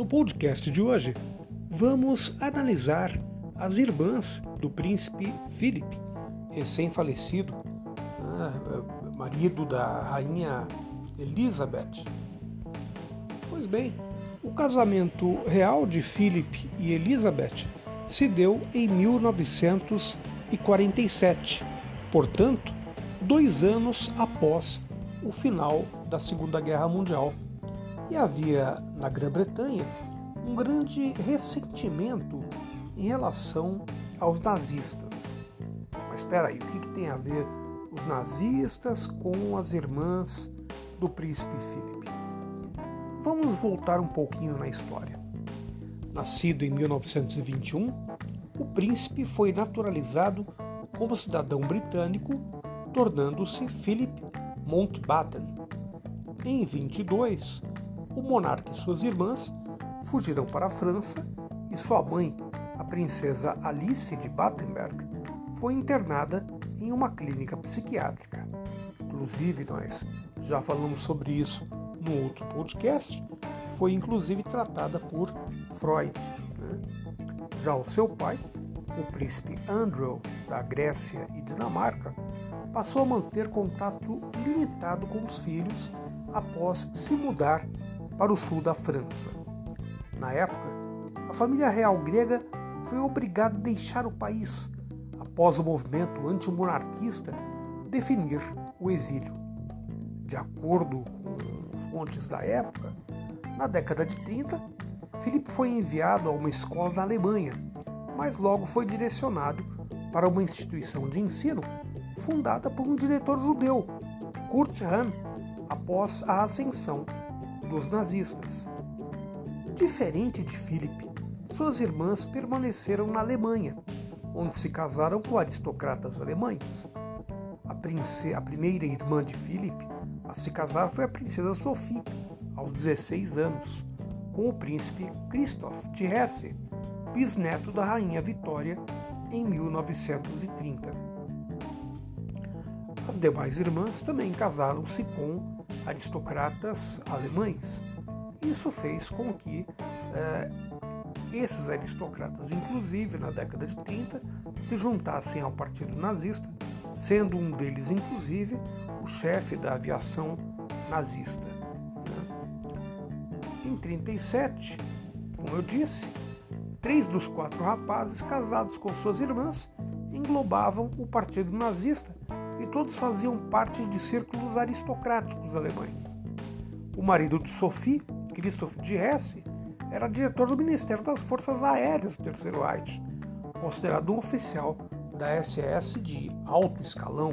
No podcast de hoje, vamos analisar as irmãs do príncipe Philip, recém-falecido, né, marido da rainha Elizabeth. Pois bem, o casamento real de Philip e Elizabeth se deu em 1947, portanto, dois anos após o final da Segunda Guerra Mundial. E havia na Grã-Bretanha um grande ressentimento em relação aos nazistas. Mas espera aí, o que, que tem a ver os nazistas com as irmãs do príncipe Philip? Vamos voltar um pouquinho na história. Nascido em 1921, o príncipe foi naturalizado como cidadão britânico, tornando-se Philip Mountbatten. Em 22, o monarca e suas irmãs fugiram para a França e sua mãe, a princesa Alice de Battenberg, foi internada em uma clínica psiquiátrica. Inclusive, nós já falamos sobre isso no outro podcast, foi inclusive tratada por Freud. Né? Já o seu pai, o príncipe Andrew da Grécia e Dinamarca, passou a manter contato limitado com os filhos após se mudar para o sul da França. Na época, a família real grega foi obrigada a deixar o país após o movimento antimonarquista definir o exílio. De acordo com fontes da época, na década de 30, Filipe foi enviado a uma escola na Alemanha, mas logo foi direcionado para uma instituição de ensino fundada por um diretor judeu, Kurt Hahn, após a ascensão dos nazistas. Diferente de Philip, suas irmãs permaneceram na Alemanha, onde se casaram com aristocratas alemães. A, prince... a primeira irmã de Philip a se casar foi a princesa Sophie, aos 16 anos, com o príncipe Christoph de Hesse, bisneto da rainha Vitória, em 1930. As demais irmãs também casaram-se com aristocratas alemães. Isso fez com que eh, esses aristocratas, inclusive na década de 30, se juntassem ao Partido Nazista, sendo um deles, inclusive, o chefe da aviação nazista. Né? Em 37, como eu disse, três dos quatro rapazes casados com suas irmãs englobavam o Partido Nazista e todos faziam parte de círculos aristocráticos alemães. O marido de Sophie, Christoph de Hesse, era diretor do Ministério das Forças Aéreas do Terceiro Reich, considerado um oficial da SS de alto escalão.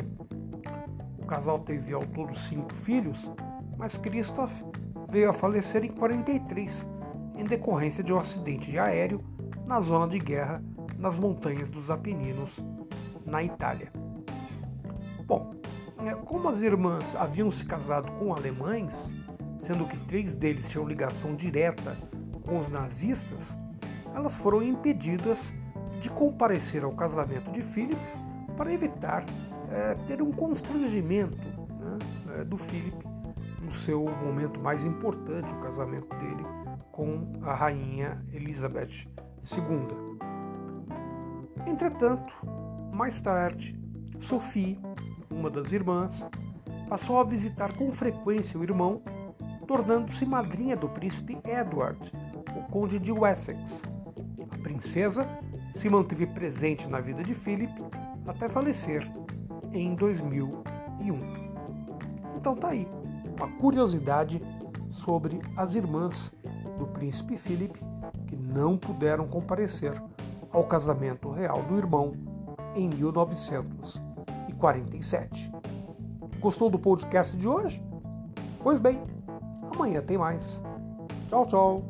O casal teve ao todo cinco filhos, mas Christoph veio a falecer em 43, em decorrência de um acidente de aéreo na zona de guerra nas montanhas dos Apeninos, na Itália. Bom, é, como as irmãs haviam se casado com alemães, sendo que três deles tinham ligação direta com os nazistas, elas foram impedidas de comparecer ao casamento de Philip para evitar é, ter um constrangimento né, é, do Philip no seu momento mais importante, o casamento dele com a rainha Elizabeth II. Entretanto, mais tarde, Sophie uma das irmãs, passou a visitar com frequência o irmão, tornando-se madrinha do príncipe Edward, o conde de Wessex. A princesa se manteve presente na vida de Philip até falecer em 2001. Então tá aí, uma curiosidade sobre as irmãs do príncipe Philip que não puderam comparecer ao casamento real do irmão em 1900. 47. Gostou do podcast de hoje? Pois bem, amanhã tem mais. Tchau, tchau.